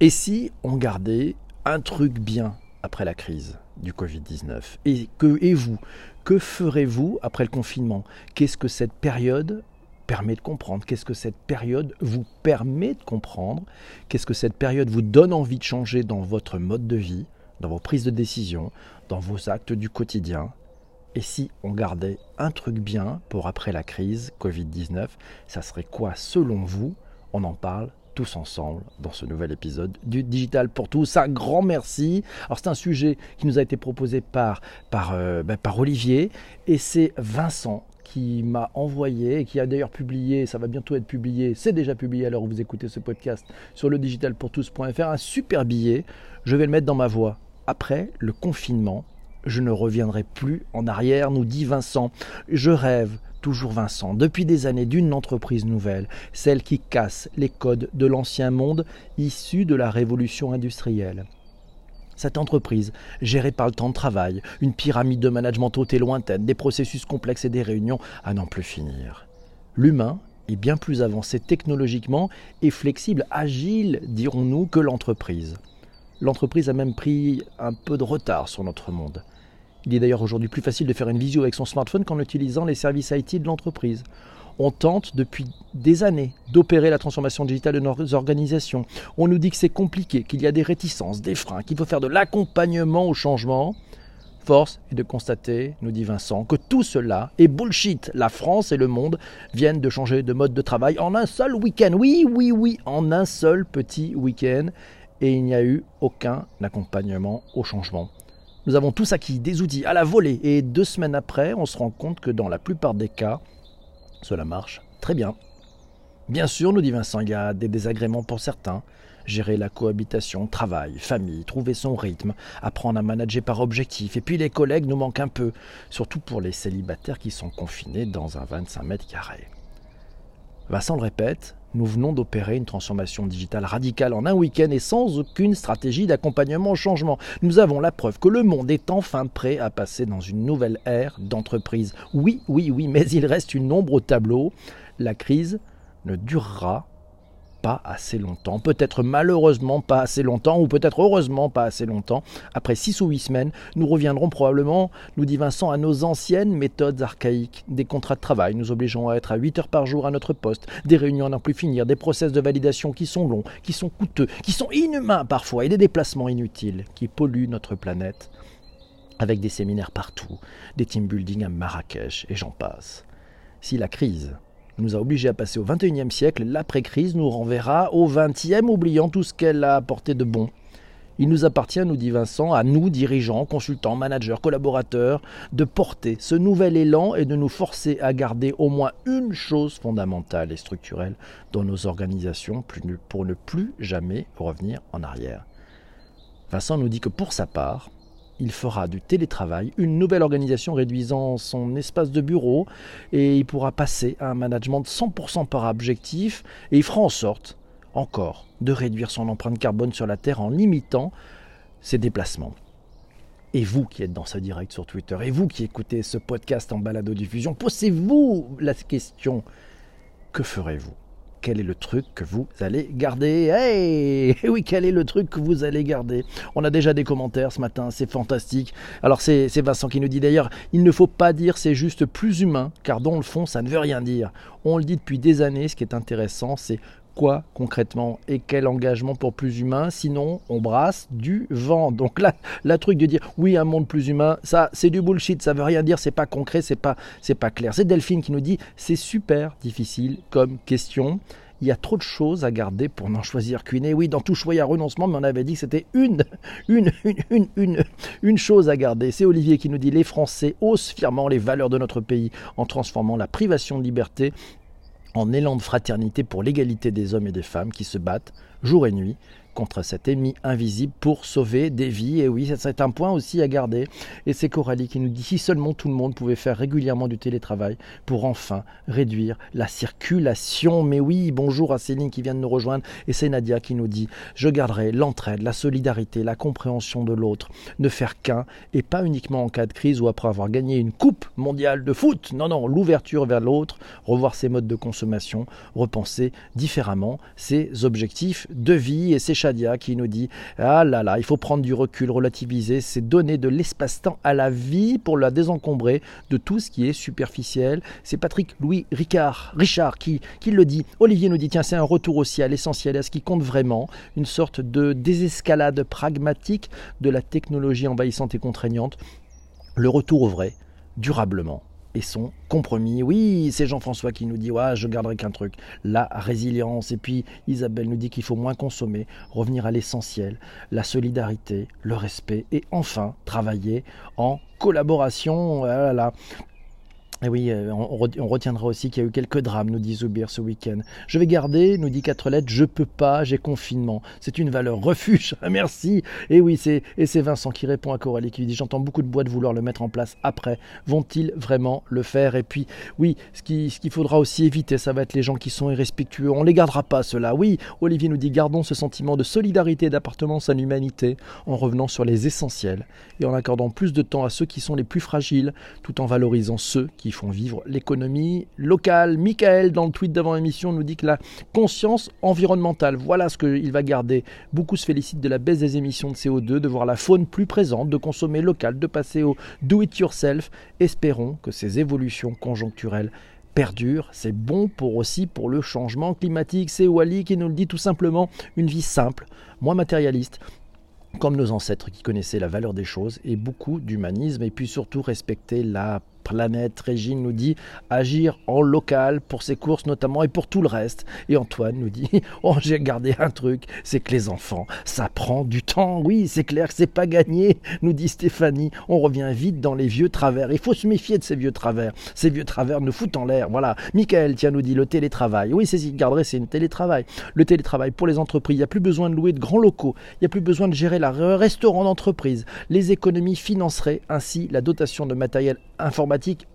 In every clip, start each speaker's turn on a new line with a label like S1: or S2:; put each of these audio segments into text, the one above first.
S1: Et si on gardait un truc bien après la crise du Covid-19 et, vous, que ferez-vous après le confinement? Qu'est-ce que cette période permet de comprendre? Qu'est-ce que cette période vous permet de comprendre? Qu'est-ce que cette période vous donne envie de changer dans votre mode de vie, dans vos prises de décision, dans vos actes du quotidien? Et si on gardait un truc bien pour après la crise Covid-19, ça serait quoi selon vous? On en parle tous ensemble dans ce nouvel épisode du Digital pour tous. Un grand merci. Alors c'est un sujet qui nous a été proposé par, par, euh, ben, par Olivier et c'est Vincent qui m'a envoyé et qui a d'ailleurs publié, ça va bientôt être publié, c'est déjà publié où vous écoutez ce podcast sur le digitalpourtous.fr, un super billet. Je vais le mettre dans ma voix. Après le confinement, je ne reviendrai plus en arrière, nous dit Vincent. Je rêve toujours Vincent, depuis des années d'une entreprise nouvelle, celle qui casse les codes de l'ancien monde issu de la révolution industrielle. Cette entreprise, gérée par le temps de travail, une pyramide de management haute et lointaine, des processus complexes et des réunions à n'en plus finir. L'humain est bien plus avancé technologiquement et flexible, agile, dirons-nous, que l'entreprise. L'entreprise a même pris un peu de retard sur notre monde. Il est d'ailleurs aujourd'hui plus facile de faire une visio avec son smartphone qu'en utilisant les services IT de l'entreprise. On tente depuis des années d'opérer la transformation digitale de nos organisations. On nous dit que c'est compliqué, qu'il y a des réticences, des freins, qu'il faut faire de l'accompagnement au changement. Force est de constater, nous dit Vincent, que tout cela est bullshit. La France et le monde viennent de changer de mode de travail en un seul week-end. Oui, oui, oui, en un seul petit week-end. Et il n'y a eu aucun accompagnement au changement. Nous avons tous acquis des outils à la volée et deux semaines après, on se rend compte que dans la plupart des cas, cela marche très bien. Bien sûr, nous dit Vincent, il y a des désagréments pour certains. Gérer la cohabitation, travail, famille, trouver son rythme, apprendre à manager par objectif. Et puis les collègues nous manquent un peu, surtout pour les célibataires qui sont confinés dans un 25 mètres carrés. Vincent le répète, nous venons d'opérer une transformation digitale radicale en un week-end et sans aucune stratégie d'accompagnement au changement. Nous avons la preuve que le monde est enfin prêt à passer dans une nouvelle ère d'entreprise. Oui, oui, oui, mais il reste une ombre au tableau. La crise ne durera pas assez longtemps, peut-être malheureusement pas assez longtemps, ou peut-être heureusement pas assez longtemps. Après six ou huit semaines, nous reviendrons probablement, nous dit Vincent, à nos anciennes méthodes archaïques, des contrats de travail nous obligeant à être à 8 heures par jour à notre poste, des réunions à n'en plus finir, des process de validation qui sont longs, qui sont coûteux, qui sont inhumains parfois, et des déplacements inutiles qui polluent notre planète, avec des séminaires partout, des team building à Marrakech, et j'en passe. Si la crise nous a obligés à passer au XXIe siècle, l'après-crise nous renverra au XXe, oubliant tout ce qu'elle a apporté de bon. Il nous appartient, nous dit Vincent, à nous, dirigeants, consultants, managers, collaborateurs, de porter ce nouvel élan et de nous forcer à garder au moins une chose fondamentale et structurelle dans nos organisations pour ne plus jamais revenir en arrière. Vincent nous dit que pour sa part, il fera du télétravail une nouvelle organisation réduisant son espace de bureau et il pourra passer à un management de 100% par objectif et il fera en sorte, encore, de réduire son empreinte carbone sur la Terre en limitant ses déplacements. Et vous qui êtes dans ce direct sur Twitter, et vous qui écoutez ce podcast en balado-diffusion, posez-vous la question, que ferez-vous? Quel est le truc que vous allez garder? Hey Oui, quel est le truc que vous allez garder? On a déjà des commentaires ce matin, c'est fantastique. Alors c'est Vincent qui nous dit d'ailleurs, il ne faut pas dire c'est juste plus humain, car dans le fond, ça ne veut rien dire. On le dit depuis des années, ce qui est intéressant, c'est quoi concrètement et quel engagement pour plus humain Sinon, on brasse du vent. Donc là, la truc de dire oui, un monde plus humain, ça, c'est du bullshit. Ça veut rien dire. C'est pas concret. C'est pas, c'est pas clair. C'est Delphine qui nous dit c'est super difficile comme question. Il y a trop de choses à garder pour n'en choisir qu'une. Et oui, dans tout choix, il y a renoncement, mais on avait dit que c'était une, une, une, une, une chose à garder. C'est Olivier qui nous dit les Français osent fièrement les valeurs de notre pays en transformant la privation de liberté en élan de fraternité pour l'égalité des hommes et des femmes qui se battent jour et nuit contre cet ennemi invisible pour sauver des vies. Et oui, c'est un point aussi à garder. Et c'est Coralie qui nous dit si seulement tout le monde pouvait faire régulièrement du télétravail pour enfin réduire la circulation. Mais oui, bonjour à Céline qui vient de nous rejoindre. Et c'est Nadia qui nous dit je garderai l'entraide, la solidarité, la compréhension de l'autre. Ne faire qu'un et pas uniquement en cas de crise ou après avoir gagné une coupe mondiale de foot. Non, non, l'ouverture vers l'autre, revoir ses modes de consommation, repenser différemment ses objectifs de vie. Et c'est Qui nous dit Ah là là, il faut prendre du recul, relativiser, c'est donner de l'espace-temps à la vie pour la désencombrer de tout ce qui est superficiel. C'est Patrick Louis Ricard, Richard qui, qui le dit. Olivier nous dit Tiens, c'est un retour aussi à l'essentiel, à ce qui compte vraiment, une sorte de désescalade pragmatique de la technologie envahissante et contraignante. Le retour au vrai, durablement son compromis. Oui, c'est Jean-François qui nous dit ouais, je garderai qu'un truc, la résilience. Et puis Isabelle nous dit qu'il faut moins consommer, revenir à l'essentiel, la solidarité, le respect et enfin travailler en collaboration. Voilà. Et oui, euh, on, retiendra aussi qu'il y a eu quelques drames, nous dit Zoubir ce week-end. Je vais garder, nous dit quatre lettres, je peux pas, j'ai confinement. C'est une valeur refuge, merci. Et oui, c'est et c'est Vincent qui répond à Coralie qui lui dit j'entends beaucoup de boîtes vouloir le mettre en place après. Vont-ils vraiment le faire? Et puis oui, ce qu'il ce qu'il faudra aussi éviter, ça va être les gens qui sont irrespectueux. On les gardera pas cela. Oui, Olivier nous dit gardons ce sentiment de solidarité et d'appartenance à l'humanité en revenant sur les essentiels et en accordant plus de temps à ceux qui sont les plus fragiles, tout en valorisant ceux qui font vivre l'économie locale. Michael, dans le tweet d'avant l'émission, nous dit que la conscience environnementale, voilà ce qu'il va garder. Beaucoup se félicitent de la baisse des émissions de CO2, de voir la faune plus présente, de consommer local, de passer au do-it-yourself. Espérons que ces évolutions conjoncturelles perdurent. C'est bon pour aussi pour le changement climatique. C'est Wally qui nous le dit tout simplement. Une vie simple, moins matérialiste, comme nos ancêtres qui connaissaient la valeur des choses et beaucoup d'humanisme et puis surtout respecter la planète. Régine nous dit agir en local pour ses courses notamment et pour tout le reste. Et Antoine nous dit oh j'ai gardé un truc, c'est que les enfants, ça prend du temps. Oui, c'est clair que c'est pas gagné, nous dit Stéphanie. On revient vite dans les vieux travers. Il faut se méfier de ces vieux travers. Ces vieux travers nous foutent en l'air. Voilà. Michael, tiens, nous dit le télétravail. Oui, c'est ce garderait, c'est une télétravail. Le télétravail pour les entreprises. Il n'y a plus besoin de louer de grands locaux. Il n'y a plus besoin de gérer la restaurant d'entreprise. Les économies financeraient ainsi la dotation de matériel informatique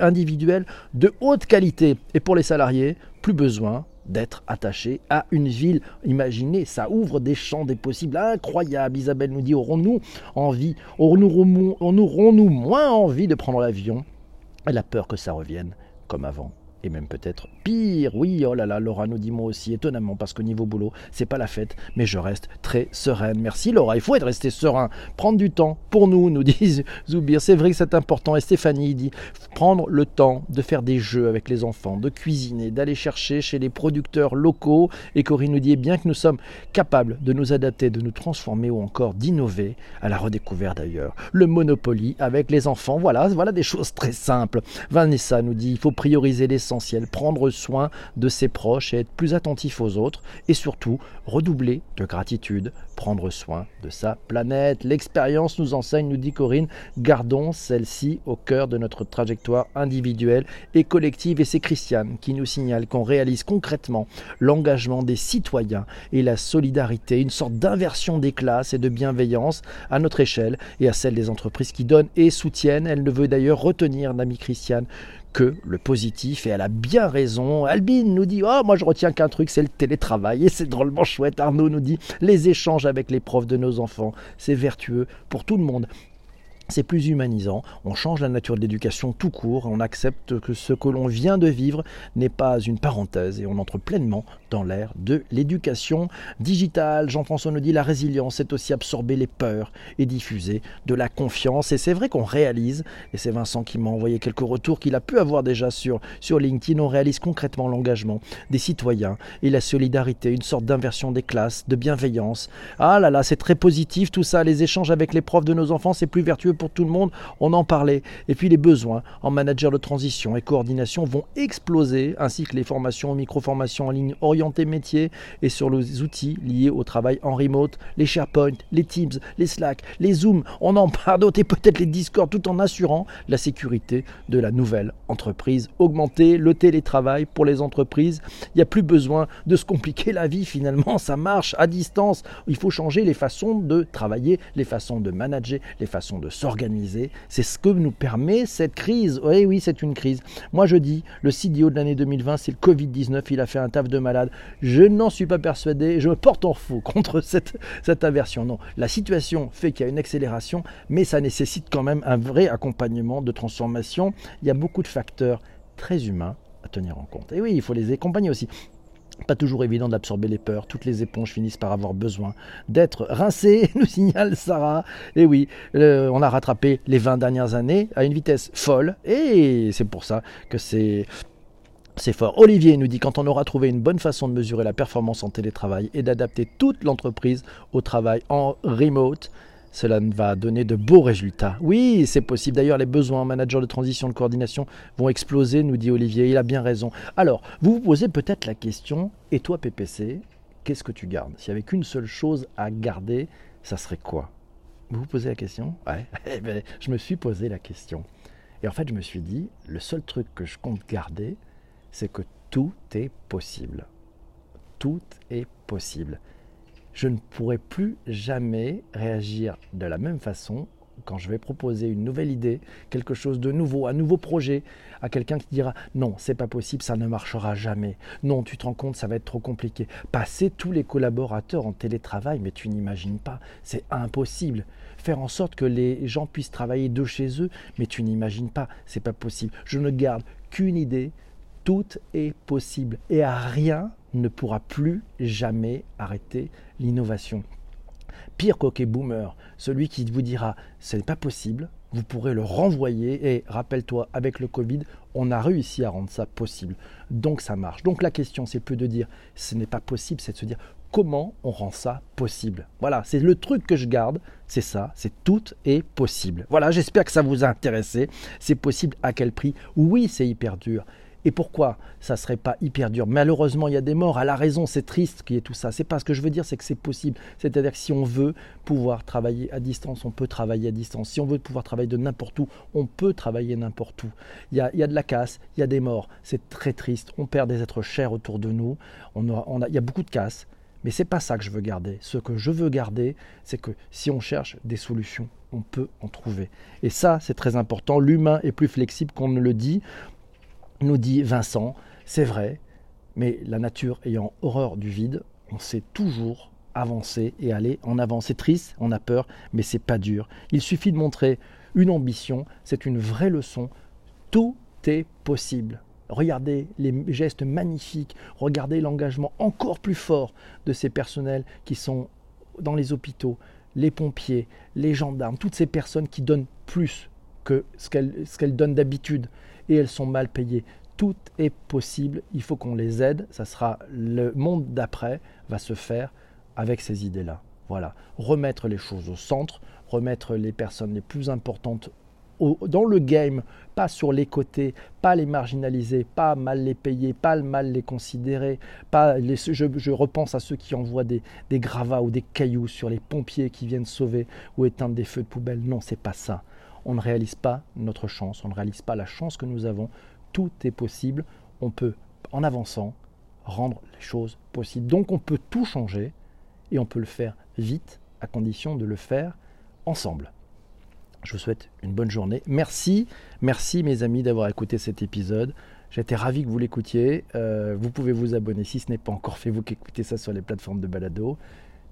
S1: individuelle de haute qualité. Et pour les salariés, plus besoin d'être attaché à une ville. Imaginez, ça ouvre des champs des possibles incroyables. Isabelle nous dit, aurons-nous envie, aurons-nous moins envie de prendre l'avion? Elle a peur que ça revienne comme avant et même peut-être pire. Oui, oh là là, Laura nous dit moi aussi, étonnamment, parce que niveau boulot, c'est pas la fête, mais je reste très sereine. Merci Laura, il faut être resté serein, prendre du temps pour nous, nous dit Zoubir. C'est vrai que c'est important. Et Stéphanie dit prendre le temps de faire des jeux avec les enfants, de cuisiner, d'aller chercher chez les producteurs locaux. Et Corinne nous dit eh bien que nous sommes capables de nous adapter, de nous transformer ou encore d'innover, à la redécouverte d'ailleurs, le Monopoly avec les enfants. Voilà, voilà des choses très simples. Vanessa nous dit il faut prioriser les prendre soin de ses proches et être plus attentif aux autres, et surtout redoubler de gratitude, prendre soin de sa planète. L'expérience nous enseigne, nous dit Corinne, gardons celle-ci au cœur de notre trajectoire individuelle et collective, et c'est Christiane qui nous signale qu'on réalise concrètement l'engagement des citoyens et la solidarité, une sorte d'inversion des classes et de bienveillance à notre échelle et à celle des entreprises qui donnent et soutiennent. Elle ne veut d'ailleurs retenir, l'ami Christiane, que le positif et elle a bien raison. Albine nous dit Oh, moi je retiens qu'un truc, c'est le télétravail et c'est drôlement chouette. Arnaud nous dit Les échanges avec les profs de nos enfants, c'est vertueux pour tout le monde c'est plus humanisant, on change la nature de l'éducation tout court, on accepte que ce que l'on vient de vivre n'est pas une parenthèse et on entre pleinement dans l'ère de l'éducation digitale. Jean-François nous dit la résilience, c'est aussi absorber les peurs et diffuser de la confiance. Et c'est vrai qu'on réalise, et c'est Vincent qui m'a envoyé quelques retours qu'il a pu avoir déjà sur, sur LinkedIn, on réalise concrètement l'engagement des citoyens et la solidarité, une sorte d'inversion des classes, de bienveillance. Ah là là, c'est très positif tout ça, les échanges avec les profs de nos enfants, c'est plus vertueux pour tout le monde, on en parlait. Et puis les besoins en manager de transition et coordination vont exploser, ainsi que les formations, micro-formations en ligne orientées métiers et sur les outils liés au travail en remote, les SharePoint, les Teams, les Slack, les Zoom, on en parle d'autres et peut-être les Discord, tout en assurant la sécurité de la nouvelle entreprise. Augmenter le télétravail pour les entreprises, il n'y a plus besoin de se compliquer la vie finalement, ça marche à distance. Il faut changer les façons de travailler, les façons de manager, les façons de s'organiser. C'est ce que nous permet cette crise. Oui, oui, c'est une crise. Moi, je dis, le CDO de l'année 2020, c'est le Covid-19. Il a fait un taf de malade. Je n'en suis pas persuadé. Je me porte en faux contre cette, aversion. Non, la situation fait qu'il y a une accélération, mais ça nécessite quand même un vrai accompagnement de transformation. Il y a beaucoup de facteurs très humains à tenir en compte. Et oui, il faut les accompagner aussi. Pas toujours évident d'absorber les peurs. Toutes les éponges finissent par avoir besoin d'être rincées, nous signale Sarah. Et oui, on a rattrapé les 20 dernières années à une vitesse folle. Et c'est pour ça que c'est c'est fort. Olivier nous dit quand on aura trouvé une bonne façon de mesurer la performance en télétravail et d'adapter toute l'entreprise au travail en remote, cela va donner de beaux résultats. Oui, c'est possible. D'ailleurs, les besoins en manager de transition, de coordination vont exploser, nous dit Olivier. Il a bien raison. Alors, vous vous posez peut-être la question, et toi PPC, qu'est-ce que tu gardes? S'il n'y avait qu'une seule chose à garder, ça serait quoi? Vous vous posez la question? Ouais, eh ben, je me suis posé la question. Et en fait, je me suis dit, le seul truc que je compte garder, c'est que tout est possible. Tout est possible. Je ne pourrai plus jamais réagir de la même façon quand je vais proposer une nouvelle idée, quelque chose de nouveau, un nouveau projet à quelqu'un qui dira non, c'est pas possible, ça ne marchera jamais. Non, tu te rends compte, ça va être trop compliqué. Passer tous les collaborateurs en télétravail, mais tu n'imagines pas, c'est impossible. Faire en sorte que les gens puissent travailler de chez eux, mais tu n'imagines pas, c'est pas possible. Je ne garde qu'une idée, tout est possible et rien ne pourra plus jamais arrêter l'innovation. Pire qu'Hockey Boomer, celui qui vous dira ce n'est pas possible, vous pourrez le renvoyer et rappelle-toi, avec le Covid, on a réussi à rendre ça possible. Donc ça marche. Donc la question, c'est plus de dire ce n'est pas possible, c'est de se dire comment on rend ça possible? Voilà, c'est le truc que je garde, c'est ça, c'est tout est possible. Voilà, j'espère que ça vous a intéressé. C'est possible à quel prix? Oui, c'est hyper dur. Et pourquoi ça serait pas hyper dur? Malheureusement, il y a des morts. À la raison, c'est triste qu'il y ait tout ça. C'est pas ce que je veux dire, c'est que c'est possible. C'est-à-dire que si on veut pouvoir travailler à distance, on peut travailler à distance. Si on veut pouvoir travailler de n'importe où, on peut travailler n'importe où. Il y, a, de la casse, il y a des morts. C'est très triste. On perd des êtres chers autour de nous. On il y a beaucoup de casse. Mais c'est pas ça que je veux garder. Ce que je veux garder, c'est que si on cherche des solutions, on peut en trouver. Et ça, c'est très important. L'humain est plus flexible qu'on ne le dit nous dit Vincent, c'est vrai, mais la nature ayant horreur du vide, on sait toujours avancer et aller en avant. C'est triste, on a peur, mais c'est pas dur. Il suffit de montrer une ambition, c'est une vraie leçon. Tout est possible. Regardez les gestes magnifiques, regardez l'engagement encore plus fort de ces personnels qui sont dans les hôpitaux, les pompiers, les gendarmes, toutes ces personnes qui donnent plus que ce qu'elles donnent d'habitude et elles sont mal payées. Tout est possible, il faut qu'on les aide, ça sera le monde d'après va se faire avec ces idées-là. Voilà, remettre les choses au centre, remettre les personnes les plus importantes dans le game, pas sur les côtés, pas les marginaliser, pas mal les payer, pas mal les considérer. Pas les, je, repense à ceux qui envoient des, des, gravats ou des cailloux sur les pompiers qui viennent sauver ou éteindre des feux de poubelle. Non, c'est pas ça on ne réalise pas notre chance, on ne réalise pas la chance que nous avons. Tout est possible. On peut, en avançant, rendre les choses possibles. Donc on peut tout changer et on peut le faire vite à condition de le faire ensemble. Je vous souhaite une bonne journée. Merci, merci mes amis d'avoir écouté cet épisode. J'étais ravi que vous l'écoutiez. Euh, vous pouvez vous abonner si ce n'est pas encore fait, vous qui écoutez ça sur les plateformes de balado.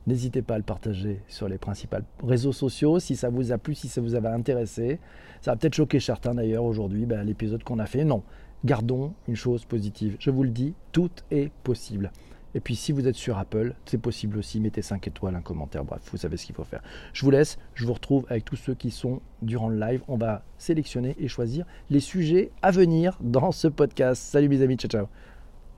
S1: N'hésitez pas à le partager sur les principaux réseaux sociaux si ça vous a plu, si ça vous avait intéressé. Ça va peut-être choquer certains d'ailleurs aujourd'hui, ben, l'épisode qu'on a fait. Non, gardons une chose positive. Je vous le dis, tout est possible. Et puis si vous êtes sur Apple, c'est possible aussi, mettez 5 étoiles, un commentaire, bref, vous savez ce qu'il faut faire. Je vous laisse, je vous retrouve avec tous ceux qui sont durant le live. On va sélectionner et choisir les sujets à venir dans ce podcast. Salut mes amis, ciao ciao